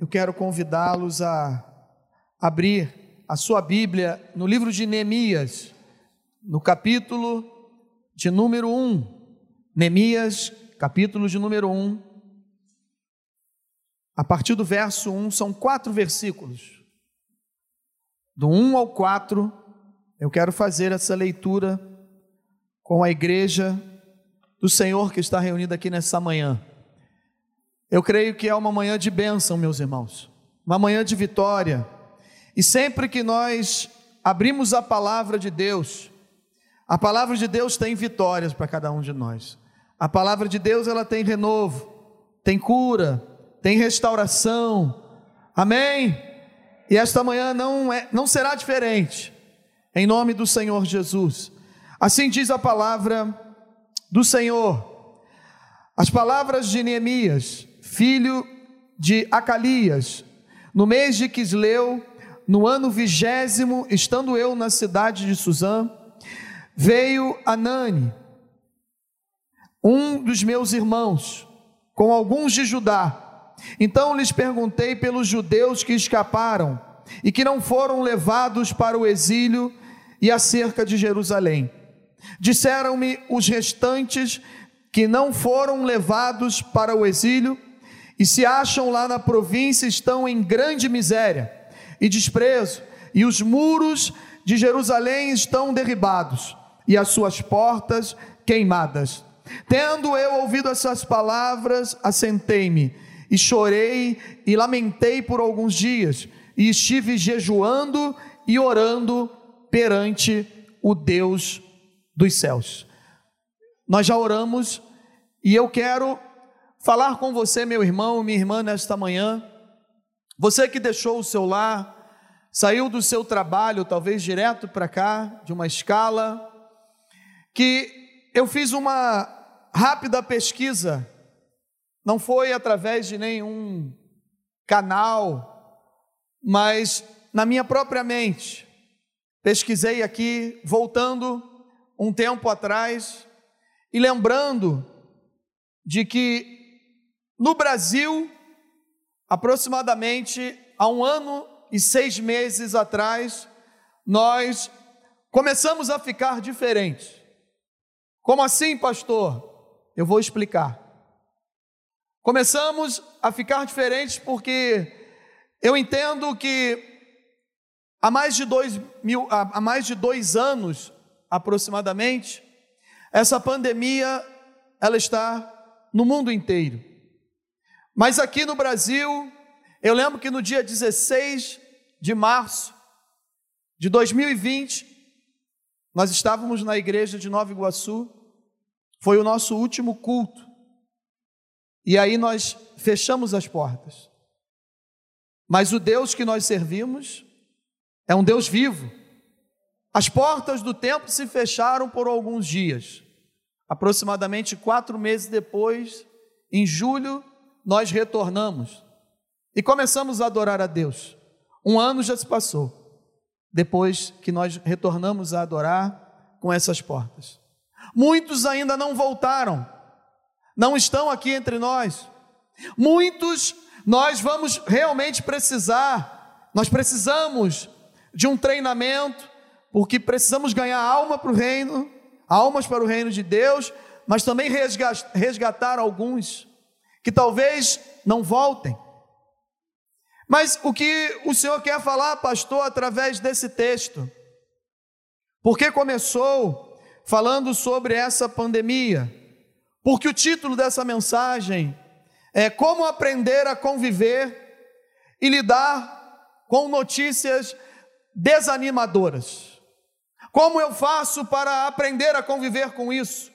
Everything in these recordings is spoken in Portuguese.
eu quero convidá-los a abrir a sua Bíblia no livro de Neemias, no capítulo de número 1. Neemias, capítulo de número 1. A partir do verso 1, são quatro versículos. Do 1 ao 4, eu quero fazer essa leitura com a igreja do Senhor que está reunida aqui nessa manhã. Eu creio que é uma manhã de bênção, meus irmãos, uma manhã de vitória. E sempre que nós abrimos a palavra de Deus, a palavra de Deus tem vitórias para cada um de nós. A palavra de Deus ela tem renovo, tem cura, tem restauração. Amém? E esta manhã não é, não será diferente. Em nome do Senhor Jesus. Assim diz a palavra do Senhor. As palavras de Neemias, filho de Acalias, no mês de Quisleu, no ano vigésimo, estando eu na cidade de Suzã, veio Anani, um dos meus irmãos, com alguns de Judá. Então lhes perguntei pelos judeus que escaparam e que não foram levados para o exílio e acerca de Jerusalém. Disseram-me os restantes que não foram levados para o exílio e se acham lá na província estão em grande miséria e desprezo, e os muros de Jerusalém estão derribados e as suas portas queimadas. Tendo eu ouvido essas palavras, assentei-me e chorei e lamentei por alguns dias, e estive jejuando e orando perante o Deus dos céus. Nós já oramos e eu quero falar com você, meu irmão, minha irmã, nesta manhã. Você que deixou o seu lar, saiu do seu trabalho, talvez direto para cá, de uma escala, que eu fiz uma rápida pesquisa, não foi através de nenhum canal, mas na minha própria mente. Pesquisei aqui, voltando um tempo atrás e lembrando de que no Brasil, aproximadamente há um ano e seis meses atrás, nós começamos a ficar diferentes. Como assim, pastor? Eu vou explicar. Começamos a ficar diferentes porque eu entendo que há mais de dois, mil, há mais de dois anos aproximadamente, essa pandemia ela está no mundo inteiro. Mas aqui no Brasil, eu lembro que no dia 16 de março de 2020, nós estávamos na igreja de Nova Iguaçu, foi o nosso último culto. E aí nós fechamos as portas. Mas o Deus que nós servimos é um Deus vivo. As portas do templo se fecharam por alguns dias. Aproximadamente quatro meses depois, em julho, nós retornamos e começamos a adorar a Deus. Um ano já se passou, depois que nós retornamos a adorar com essas portas. Muitos ainda não voltaram, não estão aqui entre nós. Muitos nós vamos realmente precisar, nós precisamos de um treinamento, porque precisamos ganhar alma para o reino, almas para o reino de Deus, mas também resgatar alguns que talvez não voltem. Mas o que o Senhor quer falar, pastor, através desse texto? Porque começou falando sobre essa pandemia? Porque o título dessa mensagem é Como aprender a conviver e lidar com notícias desanimadoras. Como eu faço para aprender a conviver com isso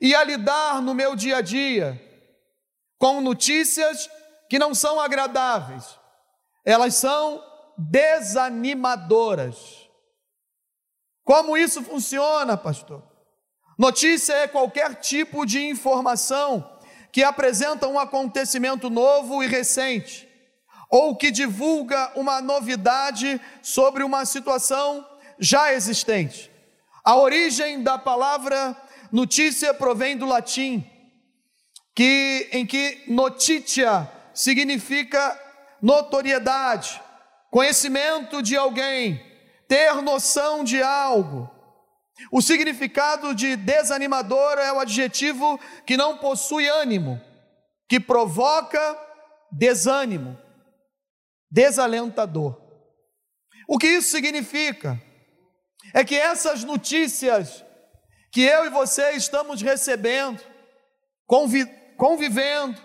e a lidar no meu dia a dia com notícias que não são agradáveis, elas são desanimadoras. Como isso funciona, pastor? Notícia é qualquer tipo de informação que apresenta um acontecimento novo e recente, ou que divulga uma novidade sobre uma situação já existente. A origem da palavra notícia provém do latim, que em que notitia significa notoriedade, conhecimento de alguém, ter noção de algo. O significado de desanimador é o adjetivo que não possui ânimo, que provoca desânimo, desalentador. O que isso significa? É que essas notícias que eu e você estamos recebendo, convi convivendo,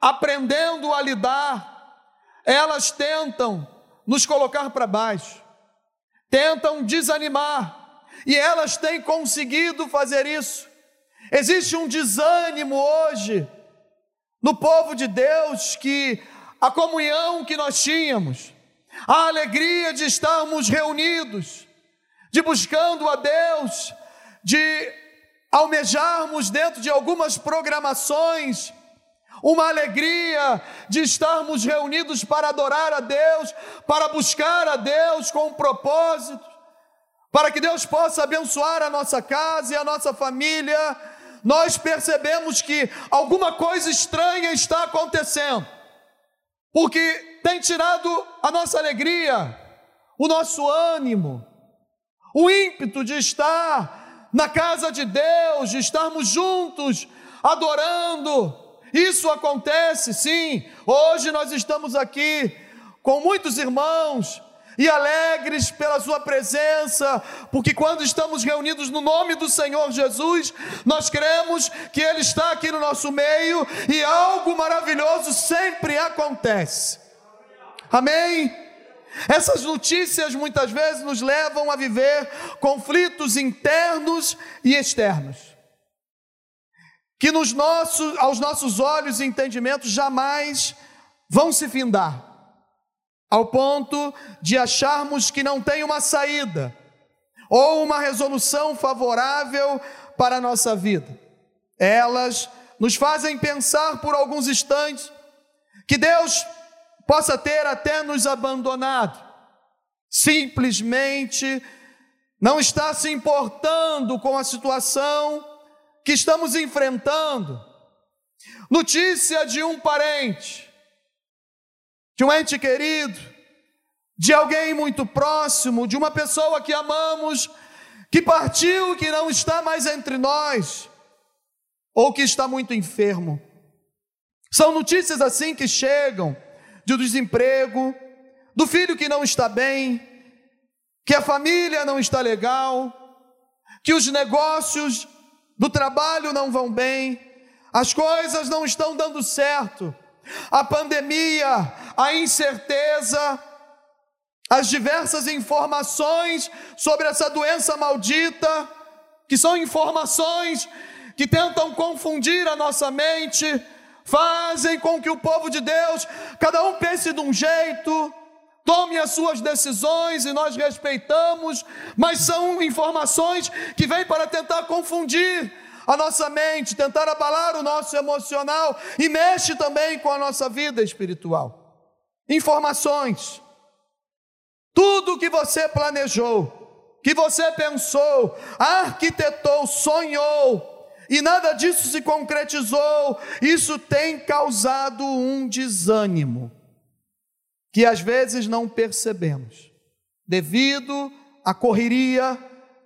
aprendendo a lidar, elas tentam nos colocar para baixo, tentam desanimar, e elas têm conseguido fazer isso. Existe um desânimo hoje no povo de Deus que a comunhão que nós tínhamos, a alegria de estarmos reunidos, de buscando a Deus, de almejarmos dentro de algumas programações, uma alegria de estarmos reunidos para adorar a Deus, para buscar a Deus com um propósito, para que Deus possa abençoar a nossa casa e a nossa família. Nós percebemos que alguma coisa estranha está acontecendo, porque tem tirado a nossa alegria, o nosso ânimo, o ímpeto de estar na casa de Deus, de estarmos juntos, adorando. Isso acontece, sim. Hoje nós estamos aqui com muitos irmãos e alegres pela Sua presença, porque quando estamos reunidos no nome do Senhor Jesus, nós cremos que Ele está aqui no nosso meio e algo maravilhoso sempre acontece. Amém? Essas notícias muitas vezes nos levam a viver conflitos internos e externos, que nos nossos, aos nossos olhos e entendimentos jamais vão se findar, ao ponto de acharmos que não tem uma saída ou uma resolução favorável para a nossa vida. Elas nos fazem pensar por alguns instantes que Deus possa ter até nos abandonado, simplesmente não está se importando com a situação que estamos enfrentando. Notícia de um parente, de um ente querido, de alguém muito próximo, de uma pessoa que amamos, que partiu, que não está mais entre nós, ou que está muito enfermo. São notícias assim que chegam do desemprego, do filho que não está bem, que a família não está legal, que os negócios do trabalho não vão bem, as coisas não estão dando certo, a pandemia, a incerteza, as diversas informações sobre essa doença maldita, que são informações que tentam confundir a nossa mente, fazem com que o povo de Deus, cada um pense de um jeito, tome as suas decisões e nós respeitamos, mas são informações que vêm para tentar confundir a nossa mente, tentar abalar o nosso emocional e mexe também com a nossa vida espiritual. Informações. Tudo que você planejou, que você pensou, arquitetou, sonhou, e nada disso se concretizou, isso tem causado um desânimo que às vezes não percebemos, devido à correria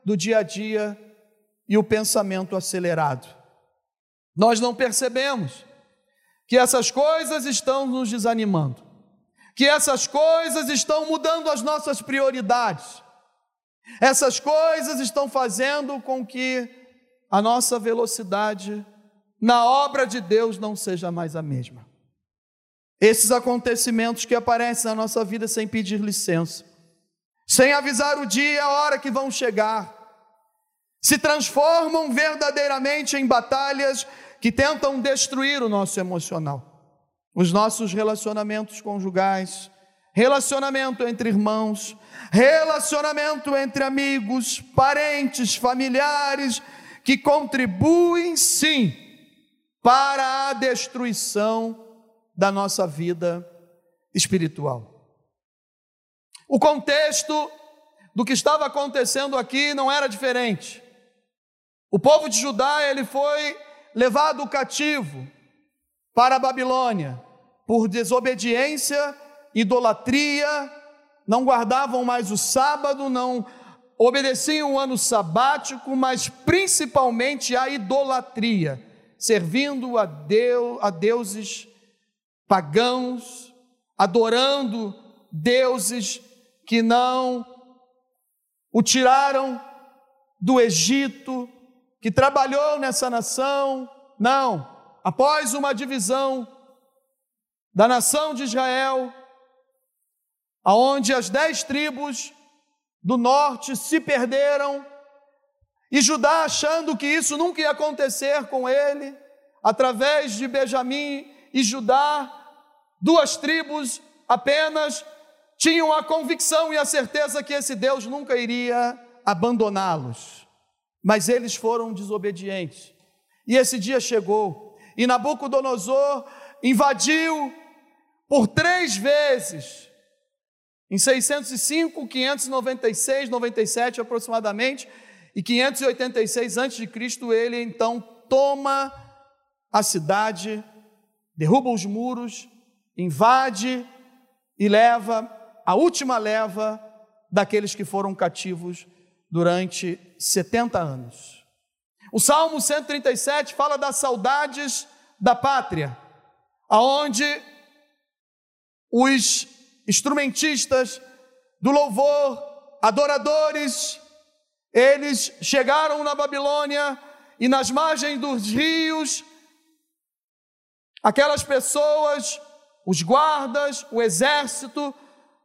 do dia a dia e o pensamento acelerado. Nós não percebemos que essas coisas estão nos desanimando, que essas coisas estão mudando as nossas prioridades, essas coisas estão fazendo com que a nossa velocidade na obra de Deus não seja mais a mesma. Esses acontecimentos que aparecem na nossa vida sem pedir licença, sem avisar o dia e a hora que vão chegar, se transformam verdadeiramente em batalhas que tentam destruir o nosso emocional, os nossos relacionamentos conjugais, relacionamento entre irmãos, relacionamento entre amigos, parentes, familiares, que contribuem sim para a destruição da nossa vida espiritual. O contexto do que estava acontecendo aqui não era diferente. O povo de Judá, ele foi levado cativo para a Babilônia por desobediência idolatria, não guardavam mais o sábado, não obedeciam o ano sabático, mas principalmente a idolatria, servindo a, Deus, a deuses pagãos, adorando deuses que não o tiraram do Egito, que trabalhou nessa nação. Não, após uma divisão da nação de Israel, aonde as dez tribos do norte se perderam, e Judá achando que isso nunca ia acontecer com ele, através de Benjamim e Judá, duas tribos apenas tinham a convicção e a certeza que esse Deus nunca iria abandoná-los. Mas eles foram desobedientes. E esse dia chegou, e Nabucodonosor invadiu por três vezes, em 605, 596, 97 aproximadamente, e 586 a.C., ele então toma a cidade, derruba os muros, invade e leva a última leva daqueles que foram cativos durante 70 anos. O Salmo 137 fala das saudades da pátria, aonde os instrumentistas do louvor, adoradores, eles chegaram na Babilônia e nas margens dos rios, aquelas pessoas, os guardas, o exército,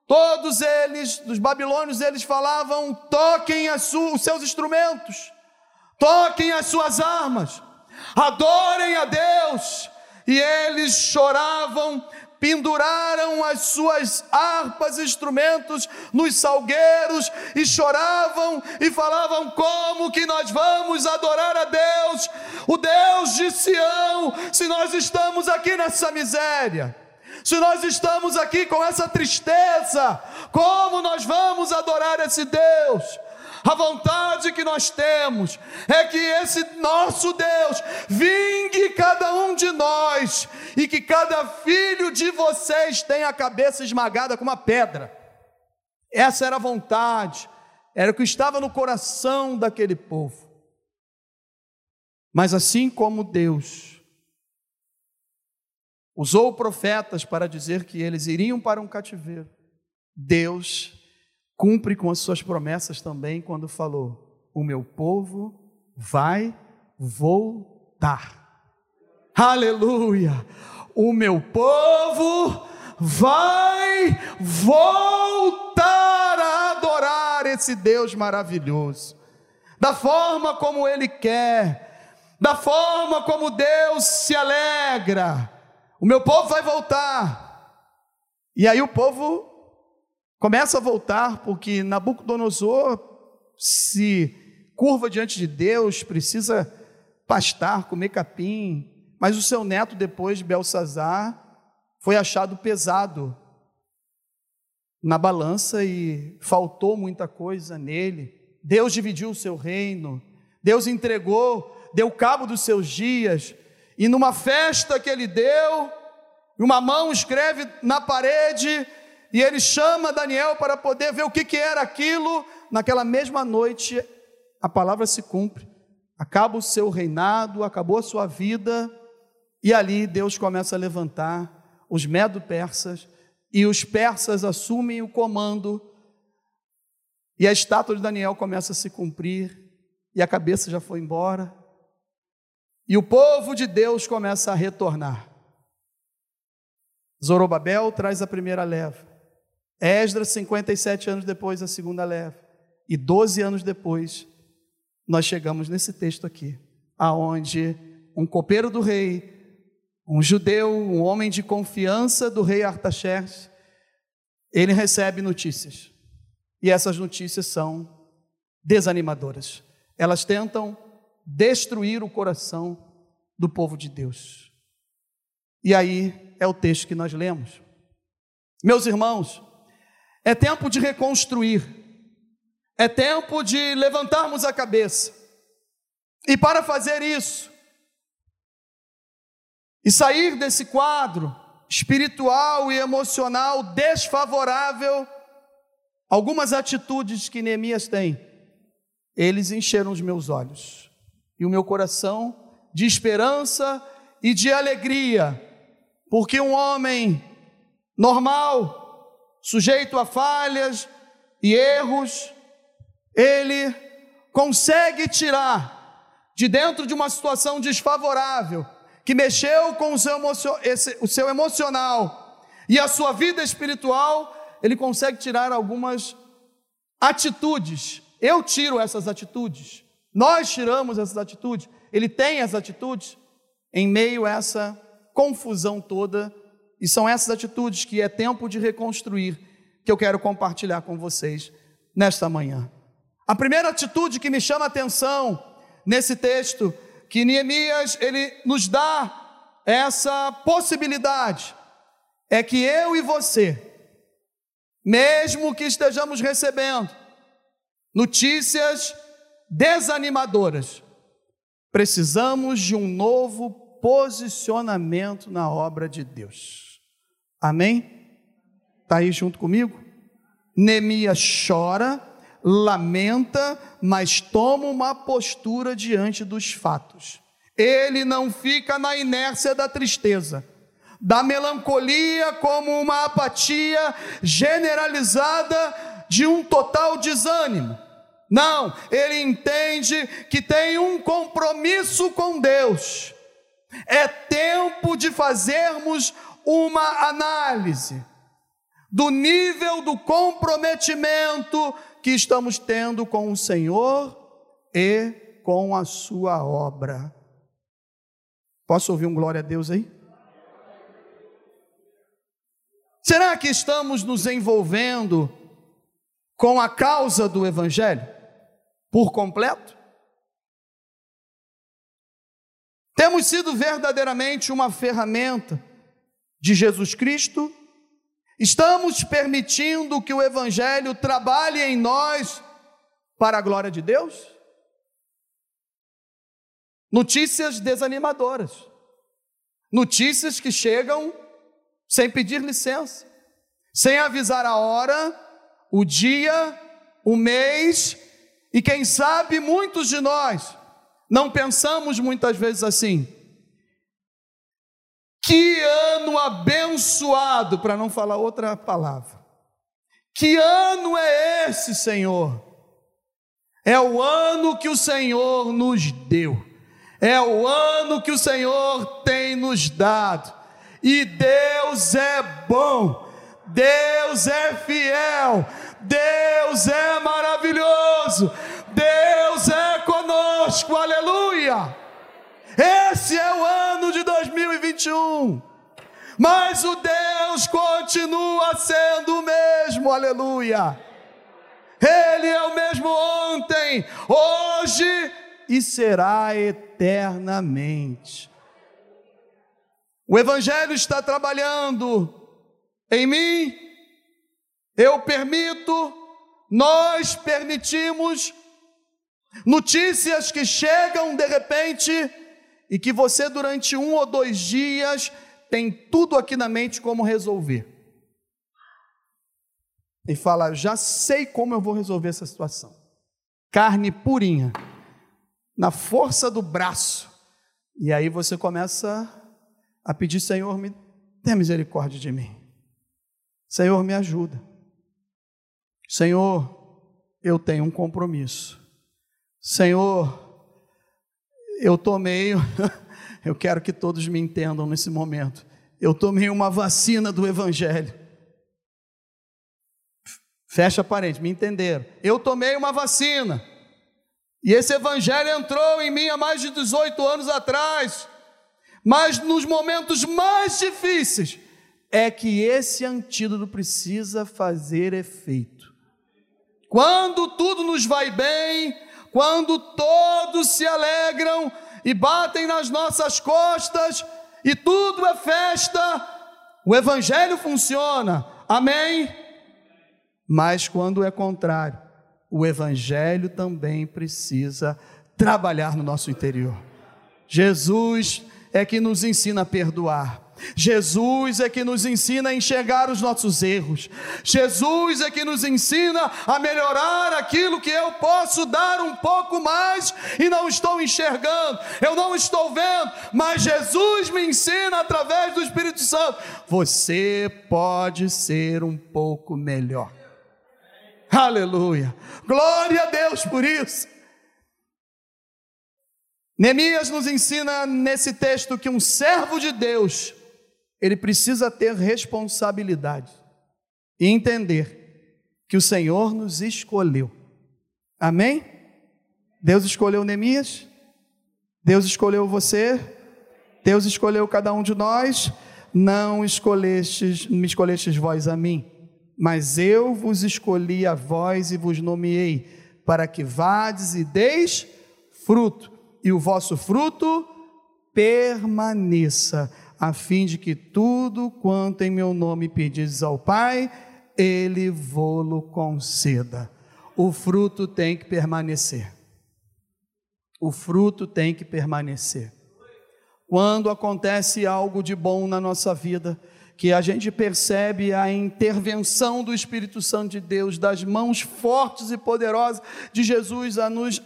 Todos eles, dos babilônios, eles falavam: toquem os seus instrumentos, toquem as suas armas, adorem a Deus. E eles choravam, penduraram as suas harpas e instrumentos nos salgueiros e choravam e falavam: como que nós vamos adorar a Deus, o Deus de Sião, se nós estamos aqui nessa miséria? Se nós estamos aqui com essa tristeza, como nós vamos adorar esse Deus? A vontade que nós temos é que esse nosso Deus vingue cada um de nós e que cada filho de vocês tenha a cabeça esmagada com uma pedra. Essa era a vontade, era o que estava no coração daquele povo. Mas assim como Deus usou profetas para dizer que eles iriam para um cativeiro. Deus cumpre com as suas promessas também quando falou: O meu povo vai voltar. Aleluia! O meu povo vai voltar a adorar esse Deus maravilhoso, da forma como Ele quer, da forma como Deus se alegra o meu povo vai voltar. E aí o povo começa a voltar, porque Nabucodonosor se curva diante de Deus, precisa pastar, comer capim, mas o seu neto, depois de Belsazar, foi achado pesado na balança e faltou muita coisa nele. Deus dividiu o seu reino, Deus entregou, deu cabo dos seus dias, e numa festa que ele deu, uma mão escreve na parede, e ele chama Daniel para poder ver o que, que era aquilo. Naquela mesma noite, a palavra se cumpre. Acaba o seu reinado, acabou a sua vida, e ali Deus começa a levantar os medo-persas, e os persas assumem o comando, e a estátua de Daniel começa a se cumprir, e a cabeça já foi embora, e o povo de Deus começa a retornar. Zorobabel traz a primeira leva. Esdras, 57 anos depois, a segunda leva. E 12 anos depois, nós chegamos nesse texto aqui, aonde um copeiro do rei, um judeu, um homem de confiança do rei Artaxerxes, ele recebe notícias. E essas notícias são desanimadoras. Elas tentam destruir o coração do povo de Deus. E aí é o texto que nós lemos. Meus irmãos, é tempo de reconstruir, é tempo de levantarmos a cabeça. E para fazer isso, e sair desse quadro espiritual e emocional desfavorável, algumas atitudes que Neemias tem, eles encheram os meus olhos e o meu coração de esperança e de alegria, porque um homem normal, sujeito a falhas e erros, ele consegue tirar de dentro de uma situação desfavorável, que mexeu com o seu, esse, o seu emocional e a sua vida espiritual, ele consegue tirar algumas atitudes. Eu tiro essas atitudes, nós tiramos essas atitudes, ele tem as atitudes em meio a essa confusão toda, e são essas atitudes que é tempo de reconstruir que eu quero compartilhar com vocês nesta manhã. A primeira atitude que me chama a atenção nesse texto que Neemias ele nos dá essa possibilidade é que eu e você, mesmo que estejamos recebendo notícias desanimadoras, precisamos de um novo posicionamento na obra de Deus. Amém? Está aí junto comigo? Neemias chora, lamenta, mas toma uma postura diante dos fatos. Ele não fica na inércia da tristeza, da melancolia como uma apatia generalizada de um total desânimo. Não, ele entende que tem um compromisso com Deus. É tempo de fazermos uma análise do nível do comprometimento que estamos tendo com o Senhor e com a sua obra. Posso ouvir um glória a Deus aí? Será que estamos nos envolvendo com a causa do Evangelho por completo? Temos sido verdadeiramente uma ferramenta de Jesus Cristo Estamos permitindo que o Evangelho trabalhe em nós para a glória de Deus? Notícias desanimadoras, notícias que chegam sem pedir licença, sem avisar a hora, o dia, o mês, e quem sabe muitos de nós não pensamos muitas vezes assim: que ano abençoado, para não falar outra palavra. Que ano é esse, Senhor? É o ano que o Senhor nos deu. É o ano que o Senhor tem nos dado. E Deus é bom. Deus é fiel. Deus é maravilhoso. Deus é conosco. Aleluia. Esse é o ano de 2021. Mas o Deus continua sendo o mesmo, aleluia. Ele é o mesmo ontem, hoje e será eternamente. O Evangelho está trabalhando em mim, eu permito, nós permitimos notícias que chegam de repente e que você, durante um ou dois dias, tem tudo aqui na mente como resolver. E fala: já sei como eu vou resolver essa situação. Carne purinha, na força do braço. E aí você começa a pedir: Senhor, me tenha misericórdia de mim. Senhor, me ajuda. Senhor, eu tenho um compromisso. Senhor, eu tomei, eu quero que todos me entendam nesse momento. Eu tomei uma vacina do Evangelho. Fecha a parede, me entenderam. Eu tomei uma vacina. E esse Evangelho entrou em mim há mais de 18 anos atrás. Mas nos momentos mais difíceis, é que esse antídoto precisa fazer efeito. Quando tudo nos vai bem, quando todos se alegram e batem nas nossas costas e tudo é festa, o Evangelho funciona, amém? Mas quando é contrário, o Evangelho também precisa trabalhar no nosso interior. Jesus é que nos ensina a perdoar. Jesus é que nos ensina a enxergar os nossos erros. Jesus é que nos ensina a melhorar aquilo que eu posso dar um pouco mais e não estou enxergando, eu não estou vendo, mas Jesus me ensina através do Espírito Santo. Você pode ser um pouco melhor. Aleluia. Glória a Deus por isso. Neemias nos ensina nesse texto que um servo de Deus ele precisa ter responsabilidade e entender que o Senhor nos escolheu. Amém? Deus escolheu Neemias, Deus escolheu você, Deus escolheu cada um de nós, não escolhestes, me escolhestes vós a mim, mas eu vos escolhi a vós e vos nomeei, para que vades e deis fruto, e o vosso fruto permaneça a fim de que tudo quanto em meu nome pedis ao Pai, Ele vô-lo conceda. O fruto tem que permanecer. O fruto tem que permanecer. Quando acontece algo de bom na nossa vida, que a gente percebe a intervenção do Espírito Santo de Deus, das mãos fortes e poderosas de Jesus a nos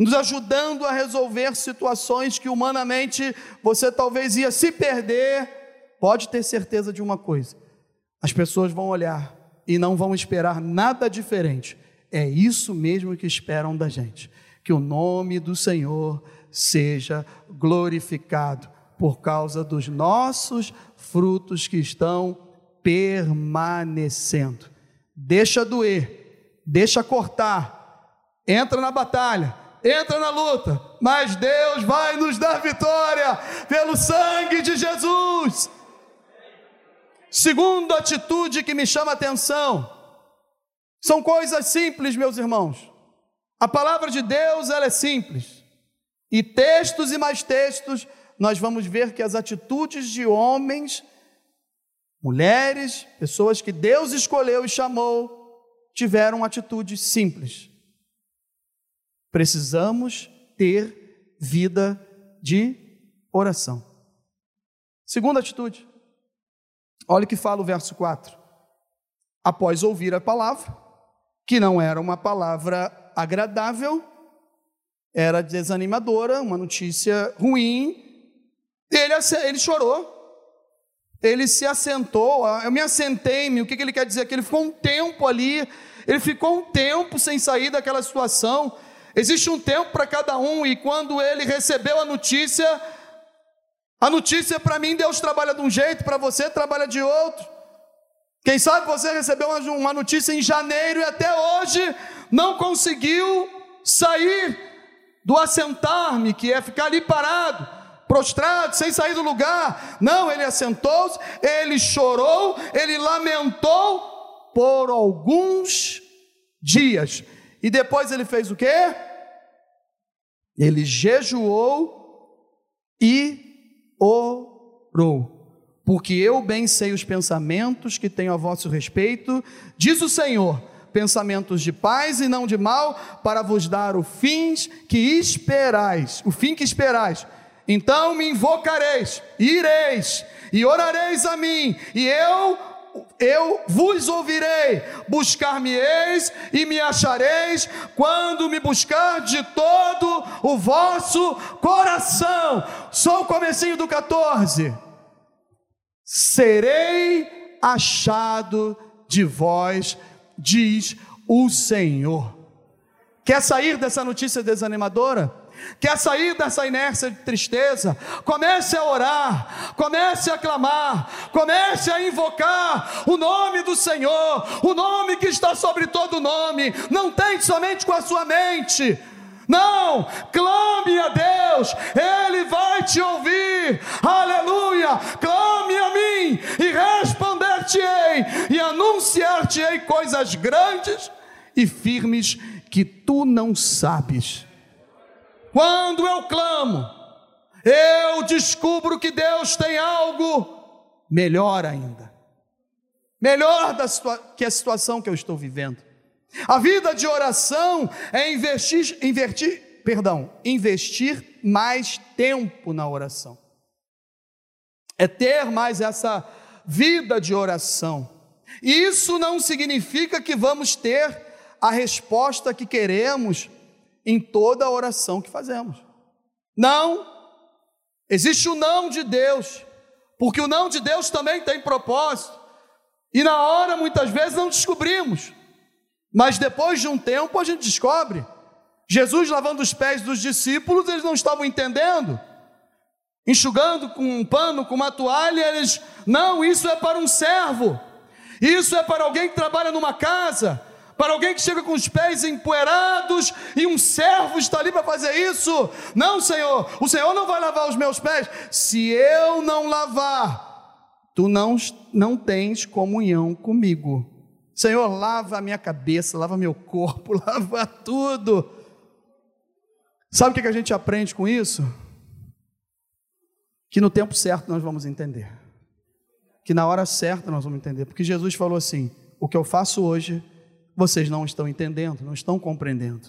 nos ajudando a resolver situações que humanamente você talvez ia se perder. Pode ter certeza de uma coisa: as pessoas vão olhar e não vão esperar nada diferente. É isso mesmo que esperam da gente. Que o nome do Senhor seja glorificado por causa dos nossos frutos que estão permanecendo. Deixa doer, deixa cortar, entra na batalha, entra na luta, mas Deus vai nos dar vitória pelo sangue de Jesus. Segunda atitude que me chama a atenção, são coisas simples, meus irmãos. A palavra de Deus, ela é simples. E textos e mais textos, nós vamos ver que as atitudes de homens, mulheres, pessoas que Deus escolheu e chamou, tiveram atitudes simples. Precisamos ter vida de oração. Segunda atitude. Olha o que fala o verso 4. Após ouvir a palavra, que não era uma palavra agradável, era desanimadora, uma notícia ruim, ele, ele chorou, ele se assentou, eu me assentei-me, o que ele quer dizer? Que ele ficou um tempo ali, ele ficou um tempo sem sair daquela situação, Existe um tempo para cada um, e quando ele recebeu a notícia, a notícia para mim, Deus trabalha de um jeito, para você trabalha de outro. Quem sabe você recebeu uma notícia em janeiro e até hoje não conseguiu sair do assentar-me, que é ficar ali parado, prostrado, sem sair do lugar. Não, ele assentou-se, ele chorou, ele lamentou por alguns dias. E depois ele fez o quê? Ele jejuou e orou. Porque eu bem sei os pensamentos que tenho a vosso respeito, diz o Senhor, pensamentos de paz e não de mal, para vos dar o fim que esperais, o fim que esperais. Então me invocareis, ireis e orareis a mim, e eu eu vos ouvirei, buscar-me-eis e me achareis, quando me buscar de todo o vosso coração. Só o comecinho do 14. Serei achado de vós, diz o Senhor. Quer sair dessa notícia desanimadora? Quer sair dessa inércia de tristeza? Comece a orar, comece a clamar, comece a invocar o nome do Senhor, o nome que está sobre todo nome. Não tente somente com a sua mente. Não, clame a Deus, Ele vai te ouvir, aleluia. Clame a mim e responder-te-ei, e anunciar-te-ei coisas grandes e firmes que tu não sabes. Quando eu clamo, eu descubro que Deus tem algo melhor ainda. Melhor que a situação que eu estou vivendo. A vida de oração é investir, investir, perdão, investir mais tempo na oração. é ter mais essa vida de oração. Isso não significa que vamos ter a resposta que queremos em toda a oração que fazemos. Não, existe o não de Deus, porque o não de Deus também tem propósito, e na hora muitas vezes não descobrimos, mas depois de um tempo a gente descobre. Jesus lavando os pés dos discípulos, eles não estavam entendendo. Enxugando com um pano, com uma toalha, eles, não, isso é para um servo, isso é para alguém que trabalha numa casa, para alguém que chega com os pés empoeirados e um servo está ali para fazer isso. Não, Senhor, o Senhor não vai lavar os meus pés. Se eu não lavar, tu não, não tens comunhão comigo. Senhor, lava a minha cabeça, lava meu corpo, lava tudo. Sabe o que a gente aprende com isso? que no tempo certo nós vamos entender. Que na hora certa nós vamos entender. Porque Jesus falou assim: o que eu faço hoje, vocês não estão entendendo, não estão compreendendo.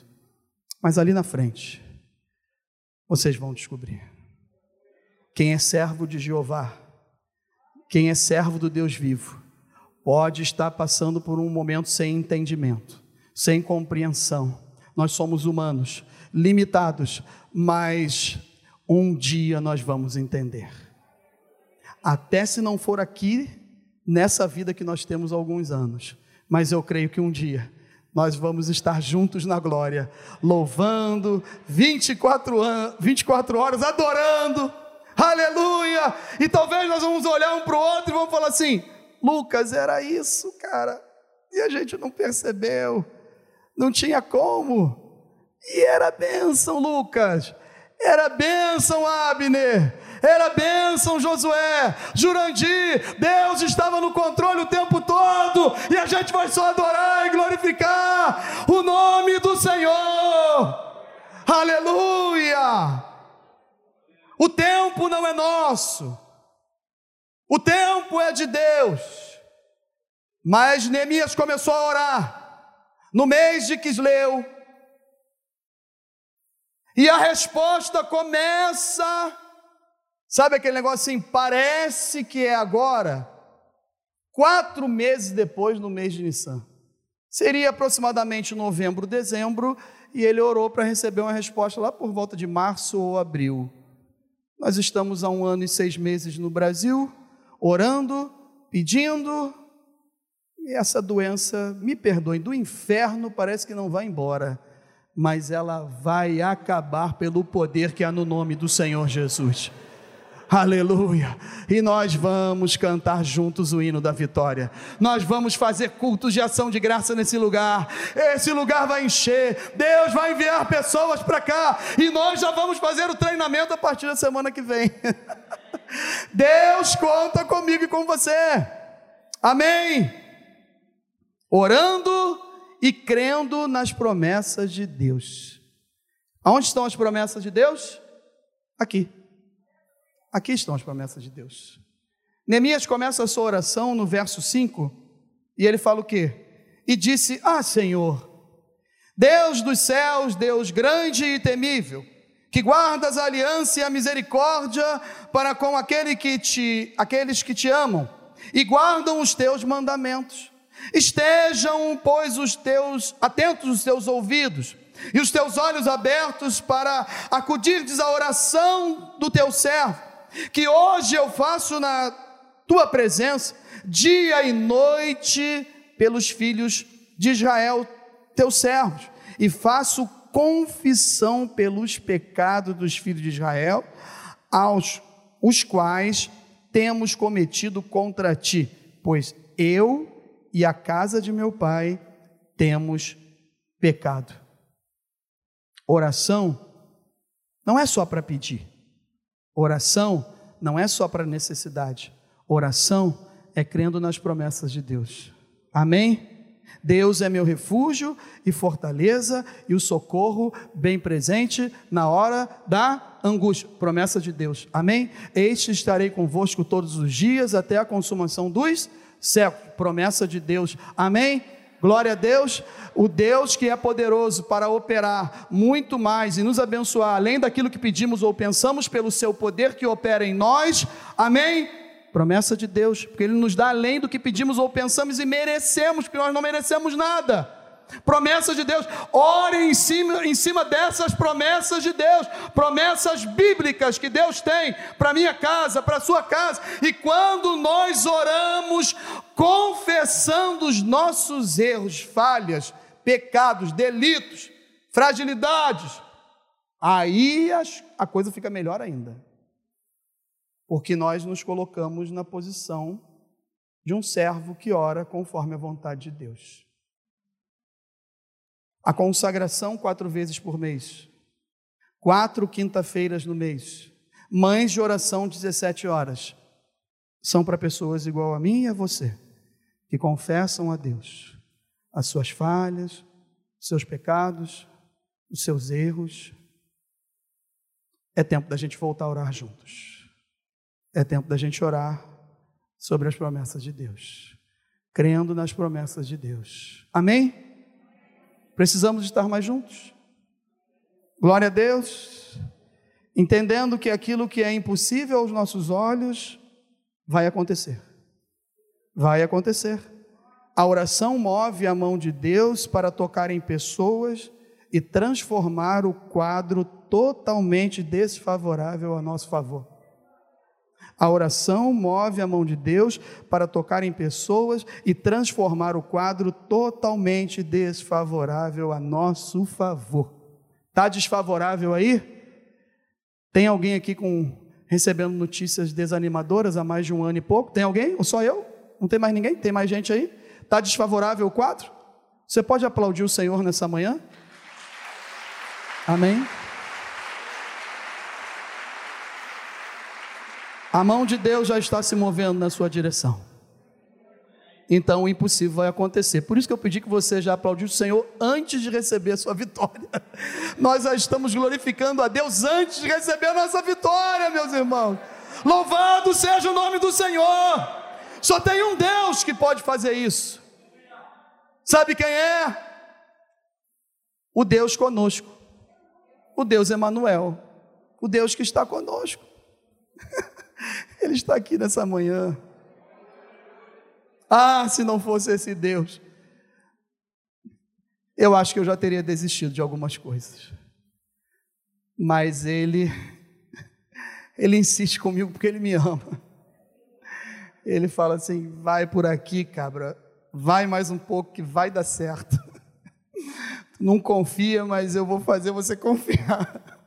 Mas ali na frente, vocês vão descobrir. Quem é servo de Jeová, quem é servo do Deus vivo, pode estar passando por um momento sem entendimento, sem compreensão. Nós somos humanos, limitados, mas um dia nós vamos entender. Até se não for aqui, nessa vida que nós temos alguns anos, mas eu creio que um dia nós vamos estar juntos na glória, louvando 24, an 24 horas, adorando, aleluia! E talvez nós vamos olhar um para o outro e vamos falar assim: Lucas, era isso, cara, e a gente não percebeu, não tinha como, e era bênção, Lucas. Era bênção, Abner. Era bênção, Josué. Jurandir, Deus estava no controle o tempo todo. E a gente vai só adorar e glorificar o nome do Senhor. Aleluia. O tempo não é nosso. O tempo é de Deus. Mas Neemias começou a orar. No mês de Quisleu, e a resposta começa, sabe aquele negócio assim, parece que é agora, quatro meses depois, no mês de Nissan. Seria aproximadamente novembro, dezembro, e ele orou para receber uma resposta lá por volta de março ou abril. Nós estamos há um ano e seis meses no Brasil, orando, pedindo, e essa doença, me perdoem, do inferno parece que não vai embora mas ela vai acabar pelo poder que há no nome do Senhor Jesus. Aleluia! E nós vamos cantar juntos o hino da vitória. Nós vamos fazer cultos de ação de graça nesse lugar. Esse lugar vai encher. Deus vai enviar pessoas para cá. E nós já vamos fazer o treinamento a partir da semana que vem. Deus conta comigo e com você. Amém. Orando e crendo nas promessas de Deus. Aonde estão as promessas de Deus? Aqui. Aqui estão as promessas de Deus. Neemias começa a sua oração no verso 5 e ele fala o quê? E disse: Ah, Senhor, Deus dos céus, Deus grande e temível, que guardas a aliança e a misericórdia para com aquele que te, aqueles que te amam e guardam os teus mandamentos. Estejam, pois, os teus atentos os teus ouvidos e os teus olhos abertos para acudirdes à oração do teu servo, que hoje eu faço na tua presença, dia e noite, pelos filhos de Israel, teus servos, e faço confissão pelos pecados dos filhos de Israel, aos os quais temos cometido contra ti, pois eu e a casa de meu pai temos pecado. Oração não é só para pedir. Oração não é só para necessidade. Oração é crendo nas promessas de Deus. Amém? Deus é meu refúgio e fortaleza e o socorro bem presente na hora da angústia. Promessa de Deus. Amém? Este estarei convosco todos os dias até a consumação dos séculos. Promessa de Deus. Amém? Glória a Deus, o Deus que é poderoso para operar muito mais e nos abençoar, além daquilo que pedimos ou pensamos, pelo seu poder que opera em nós. Amém? Promessa de Deus, porque Ele nos dá além do que pedimos ou pensamos e merecemos, porque nós não merecemos nada. Promessa de Deus, ore em cima, em cima dessas promessas de Deus, promessas bíblicas que Deus tem para minha casa, para sua casa. E quando nós oramos, confessando os nossos erros, falhas, pecados, delitos, fragilidades, aí a coisa fica melhor ainda. Porque nós nos colocamos na posição de um servo que ora conforme a vontade de Deus. A consagração quatro vezes por mês, quatro quinta-feiras no mês, mães de oração 17 horas, são para pessoas igual a mim e a você, que confessam a Deus as suas falhas, seus pecados, os seus erros. É tempo da gente voltar a orar juntos. É tempo da gente orar sobre as promessas de Deus, crendo nas promessas de Deus. Amém? Precisamos estar mais juntos. Glória a Deus. Entendendo que aquilo que é impossível aos nossos olhos vai acontecer. Vai acontecer. A oração move a mão de Deus para tocar em pessoas e transformar o quadro totalmente desfavorável a nosso favor. A oração move a mão de Deus para tocar em pessoas e transformar o quadro totalmente desfavorável a nosso favor. Está desfavorável aí? Tem alguém aqui com recebendo notícias desanimadoras há mais de um ano e pouco? Tem alguém? Ou só eu? Não tem mais ninguém? Tem mais gente aí? Está desfavorável o quadro? Você pode aplaudir o Senhor nessa manhã? Amém? A mão de Deus já está se movendo na sua direção. Então o impossível vai acontecer. Por isso que eu pedi que você já aplaudisse o Senhor antes de receber a sua vitória. Nós já estamos glorificando a Deus antes de receber a nossa vitória, meus irmãos. Louvado seja o nome do Senhor. Só tem um Deus que pode fazer isso. Sabe quem é? O Deus conosco. O Deus Emanuel. O Deus que está conosco. Ele está aqui nessa manhã. Ah, se não fosse esse Deus, eu acho que eu já teria desistido de algumas coisas. Mas Ele, Ele insiste comigo porque Ele me ama. Ele fala assim: vai por aqui, cabra, vai mais um pouco que vai dar certo. Não confia, mas eu vou fazer você confiar.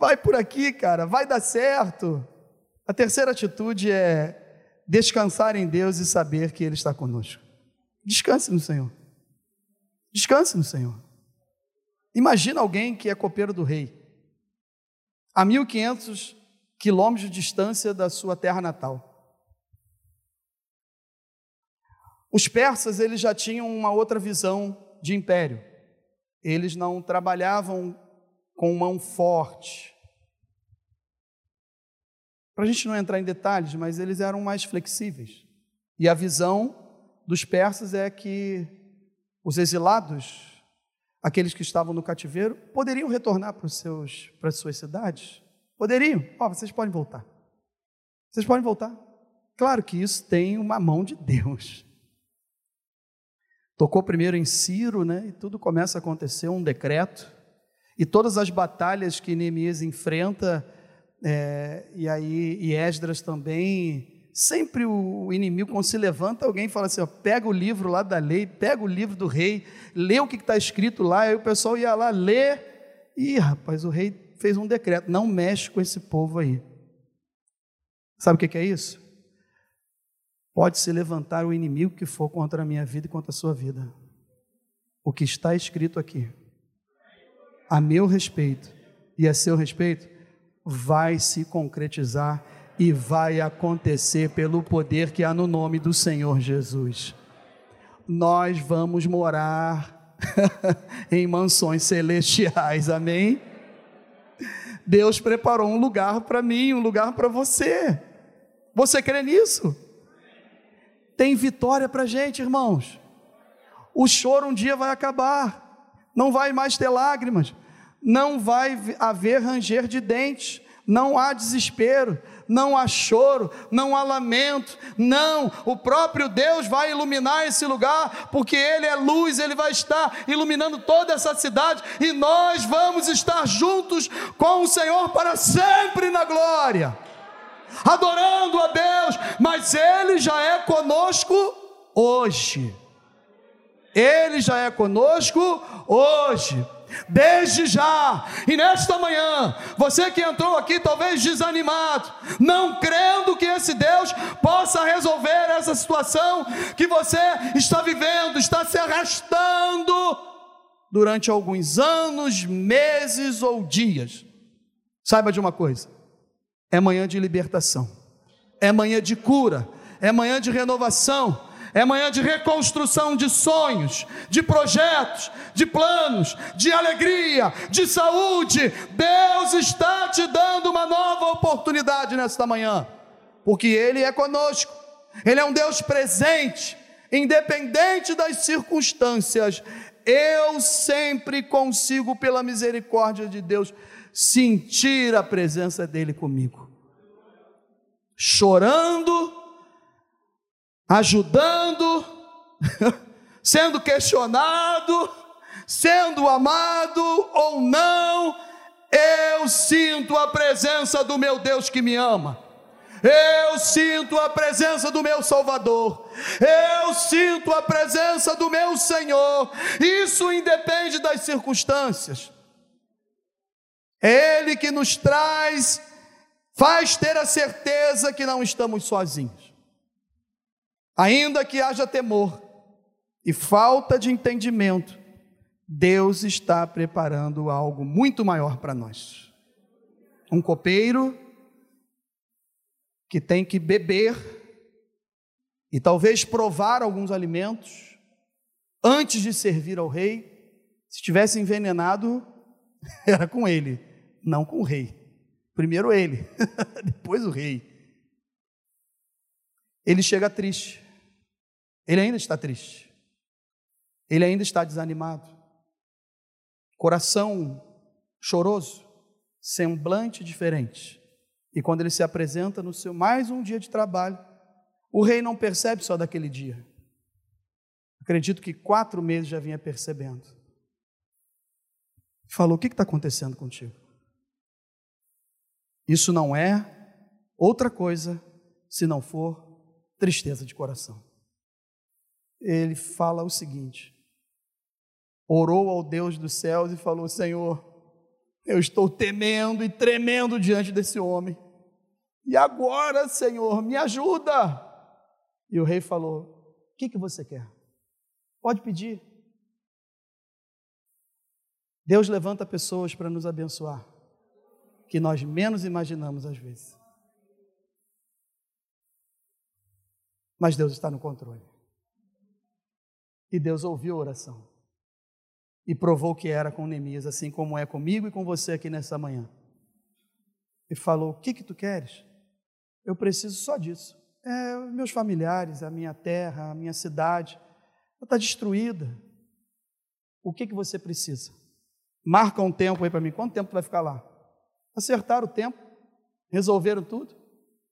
Vai por aqui, cara, vai dar certo. A terceira atitude é descansar em Deus e saber que Ele está conosco. Descanse no Senhor. Descanse no Senhor. Imagina alguém que é copeiro do rei, a 1500 quilômetros de distância da sua terra natal. Os persas eles já tinham uma outra visão de império. Eles não trabalhavam com mão forte, para a gente não entrar em detalhes, mas eles eram mais flexíveis. E a visão dos persas é que os exilados, aqueles que estavam no cativeiro, poderiam retornar para, os seus, para as suas cidades? Poderiam. Oh, vocês podem voltar. Vocês podem voltar. Claro que isso tem uma mão de Deus. Tocou primeiro em Ciro, né? E tudo começa a acontecer, um decreto. E todas as batalhas que Neemias enfrenta, é, e aí, e Esdras também, sempre o inimigo, quando se levanta, alguém fala assim: ó, pega o livro lá da lei, pega o livro do rei, lê o que está escrito lá, aí o pessoal ia lá ler, e rapaz, o rei fez um decreto: não mexe com esse povo aí. Sabe o que é isso? Pode se levantar o inimigo que for contra a minha vida e contra a sua vida. O que está escrito aqui, a meu respeito e a seu respeito, vai se concretizar e vai acontecer pelo poder que há no nome do Senhor Jesus. Nós vamos morar em mansões celestiais, amém? Deus preparou um lugar para mim, um lugar para você. Você crê nisso? Tem vitória para a gente, irmãos. O choro um dia vai acabar, não vai mais ter lágrimas, não vai haver ranger de dentes, não há desespero, não há choro, não há lamento, não, o próprio Deus vai iluminar esse lugar, porque Ele é luz, Ele vai estar iluminando toda essa cidade, e nós vamos estar juntos com o Senhor para sempre na glória, adorando a Deus, mas Ele já é conosco hoje. Ele já é conosco hoje desde já. E nesta manhã, você que entrou aqui talvez desanimado, não crendo que esse Deus possa resolver essa situação que você está vivendo, está se arrastando durante alguns anos, meses ou dias. Saiba de uma coisa: é manhã de libertação, é manhã de cura, é manhã de renovação é manhã de reconstrução de sonhos, de projetos, de planos, de alegria, de saúde. Deus está te dando uma nova oportunidade nesta manhã, porque Ele é conosco, Ele é um Deus presente, independente das circunstâncias. Eu sempre consigo, pela misericórdia de Deus, sentir a presença dEle comigo. Chorando, ajudando, sendo questionado, sendo amado ou não, eu sinto a presença do meu Deus que me ama. Eu sinto a presença do meu Salvador. Eu sinto a presença do meu Senhor. Isso independe das circunstâncias. É Ele que nos traz, faz ter a certeza que não estamos sozinhos. Ainda que haja temor e falta de entendimento, Deus está preparando algo muito maior para nós. Um copeiro que tem que beber e talvez provar alguns alimentos antes de servir ao rei. Se tivesse envenenado, era com ele, não com o rei. Primeiro ele, depois o rei. Ele chega triste. Ele ainda está triste. Ele ainda está desanimado. Coração choroso, semblante diferente. E quando ele se apresenta no seu mais um dia de trabalho, o rei não percebe só daquele dia. Acredito que quatro meses já vinha percebendo. Falou: O que está acontecendo contigo? Isso não é outra coisa se não for tristeza de coração ele fala o seguinte: orou ao Deus dos céus e falou: Senhor, eu estou temendo e tremendo diante desse homem. E agora, Senhor, me ajuda. E o rei falou: O que, que você quer? Pode pedir. Deus levanta pessoas para nos abençoar, que nós menos imaginamos às vezes. Mas Deus está no controle. E Deus ouviu a oração e provou que era com Neemias, assim como é comigo e com você aqui nessa manhã. E falou: O que que tu queres? Eu preciso só disso. É, meus familiares, a minha terra, a minha cidade, está destruída. O que que você precisa? Marca um tempo aí para mim. Quanto tempo tu vai ficar lá? Acertaram o tempo, resolveram tudo.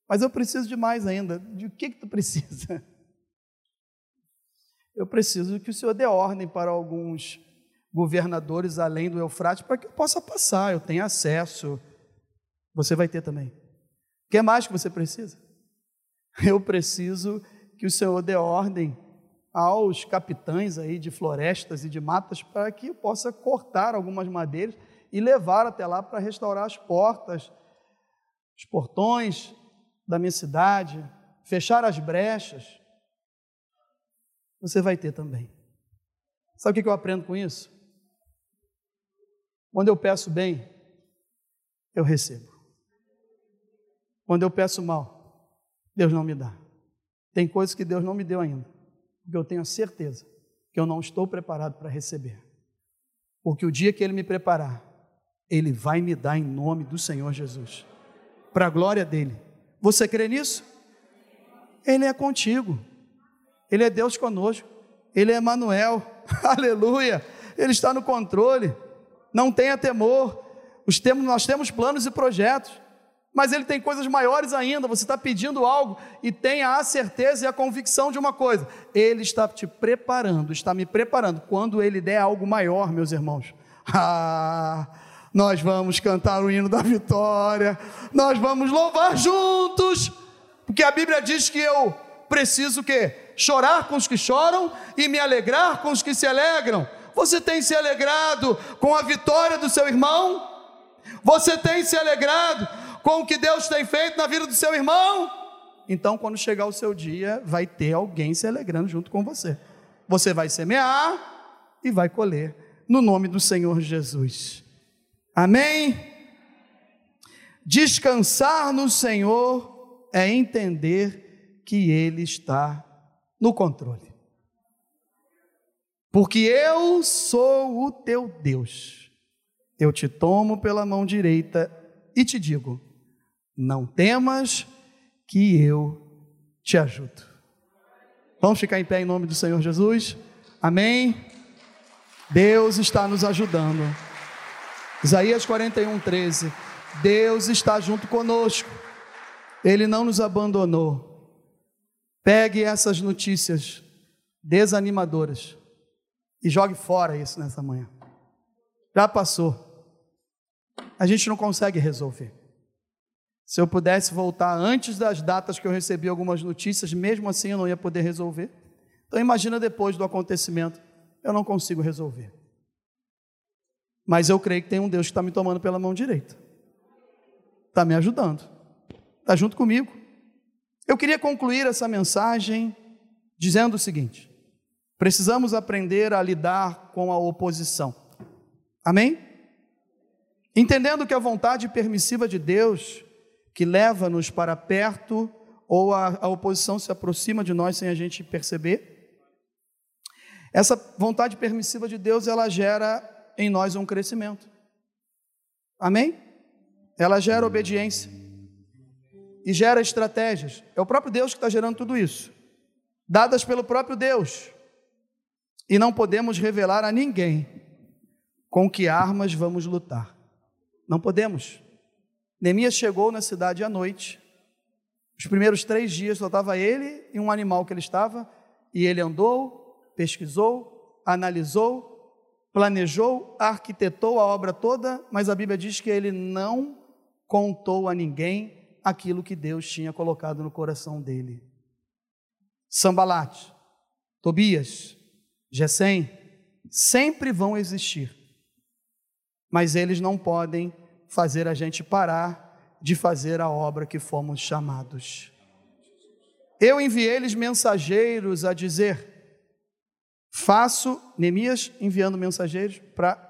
Mas eu preciso de mais ainda. De que que tu precisa? eu preciso que o Senhor dê ordem para alguns governadores além do Eufrates para que eu possa passar, eu tenha acesso. Você vai ter também. O que mais que você precisa? Eu preciso que o Senhor dê ordem aos capitães aí de florestas e de matas para que eu possa cortar algumas madeiras e levar até lá para restaurar as portas, os portões da minha cidade, fechar as brechas você vai ter também. Sabe o que eu aprendo com isso? Quando eu peço bem, eu recebo. Quando eu peço mal, Deus não me dá. Tem coisas que Deus não me deu ainda, porque eu tenho a certeza que eu não estou preparado para receber. Porque o dia que Ele me preparar, Ele vai me dar em nome do Senhor Jesus, para a glória dele. Você crê nisso? Ele é contigo. Ele é Deus conosco, Ele é Emmanuel, aleluia, Ele está no controle, não tenha temor, os temos, nós temos planos e projetos, Mas Ele tem coisas maiores ainda. Você está pedindo algo e tenha a certeza e a convicção de uma coisa: Ele está te preparando, está me preparando. Quando Ele der algo maior, meus irmãos, ah, nós vamos cantar o hino da vitória, nós vamos louvar juntos, porque a Bíblia diz que eu preciso o quê? Chorar com os que choram e me alegrar com os que se alegram. Você tem se alegrado com a vitória do seu irmão? Você tem se alegrado com o que Deus tem feito na vida do seu irmão? Então, quando chegar o seu dia, vai ter alguém se alegrando junto com você. Você vai semear e vai colher, no nome do Senhor Jesus. Amém? Descansar no Senhor é entender que Ele está no controle. Porque eu sou o teu Deus. Eu te tomo pela mão direita e te digo: não temas, que eu te ajudo. Vamos ficar em pé em nome do Senhor Jesus? Amém? Deus está nos ajudando. Isaías 41, 13. Deus está junto conosco. Ele não nos abandonou. Pegue essas notícias desanimadoras e jogue fora isso nessa manhã. Já passou. A gente não consegue resolver. Se eu pudesse voltar antes das datas que eu recebi algumas notícias, mesmo assim eu não ia poder resolver. Então imagina depois do acontecimento, eu não consigo resolver. Mas eu creio que tem um Deus que está me tomando pela mão direita. Está me ajudando. Está junto comigo. Eu queria concluir essa mensagem dizendo o seguinte: precisamos aprender a lidar com a oposição. Amém? Entendendo que a vontade permissiva de Deus que leva-nos para perto ou a, a oposição se aproxima de nós sem a gente perceber. Essa vontade permissiva de Deus, ela gera em nós um crescimento. Amém? Ela gera obediência e gera estratégias. É o próprio Deus que está gerando tudo isso, dadas pelo próprio Deus. E não podemos revelar a ninguém com que armas vamos lutar. Não podemos. Neemias chegou na cidade à noite. Os primeiros três dias só estava ele e um animal que ele estava, e ele andou, pesquisou, analisou, planejou, arquitetou a obra toda, mas a Bíblia diz que ele não contou a ninguém aquilo que Deus tinha colocado no coração dele. Sambalate, Tobias, Gesem, sempre vão existir, mas eles não podem fazer a gente parar de fazer a obra que fomos chamados. Eu enviei-lhes mensageiros a dizer: faço, Neemias enviando mensageiros para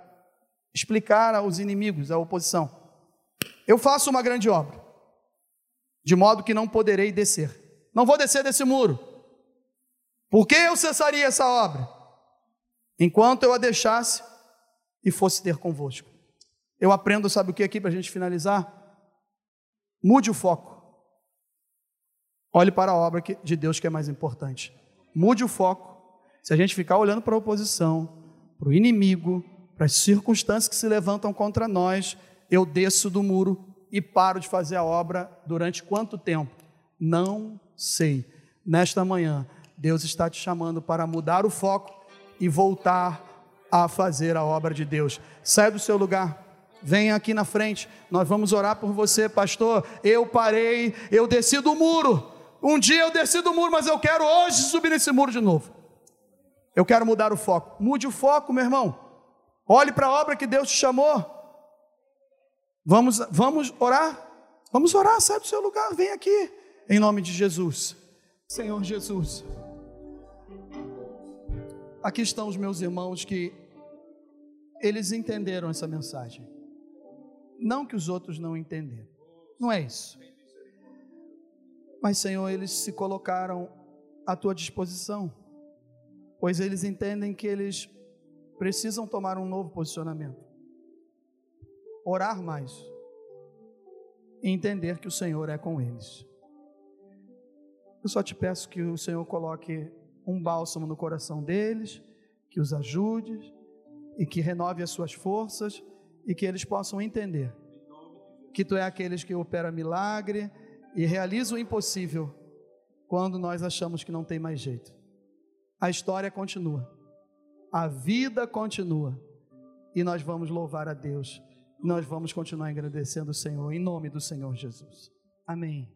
explicar aos inimigos, à oposição: eu faço uma grande obra, de modo que não poderei descer. Não vou descer desse muro. Por que eu cessaria essa obra? Enquanto eu a deixasse e fosse ter convosco. Eu aprendo, sabe o que aqui para a gente finalizar? Mude o foco. Olhe para a obra de Deus que é mais importante. Mude o foco. Se a gente ficar olhando para a oposição, para o inimigo, para as circunstâncias que se levantam contra nós, eu desço do muro e paro de fazer a obra durante quanto tempo? Não sei. Nesta manhã, Deus está te chamando para mudar o foco e voltar a fazer a obra de Deus. Sai do seu lugar. Venha aqui na frente, nós vamos orar por você, pastor. Eu parei, eu desci do muro. Um dia eu desci do muro, mas eu quero hoje subir nesse muro de novo. Eu quero mudar o foco. Mude o foco, meu irmão. Olhe para a obra que Deus te chamou. Vamos, vamos orar. Vamos orar, sai do seu lugar, vem aqui. Em nome de Jesus. Senhor Jesus. Aqui estão os meus irmãos que eles entenderam essa mensagem. Não que os outros não entenderam. Não é isso. Mas, Senhor, eles se colocaram à tua disposição, pois eles entendem que eles precisam tomar um novo posicionamento, orar mais e entender que o Senhor é com eles. Eu só te peço que o Senhor coloque um bálsamo no coração deles, que os ajude e que renove as suas forças e que eles possam entender que tu é aqueles que opera milagre e realiza o impossível quando nós achamos que não tem mais jeito. A história continua, a vida continua e nós vamos louvar a Deus. Nós vamos continuar agradecendo o Senhor em nome do Senhor Jesus. Amém.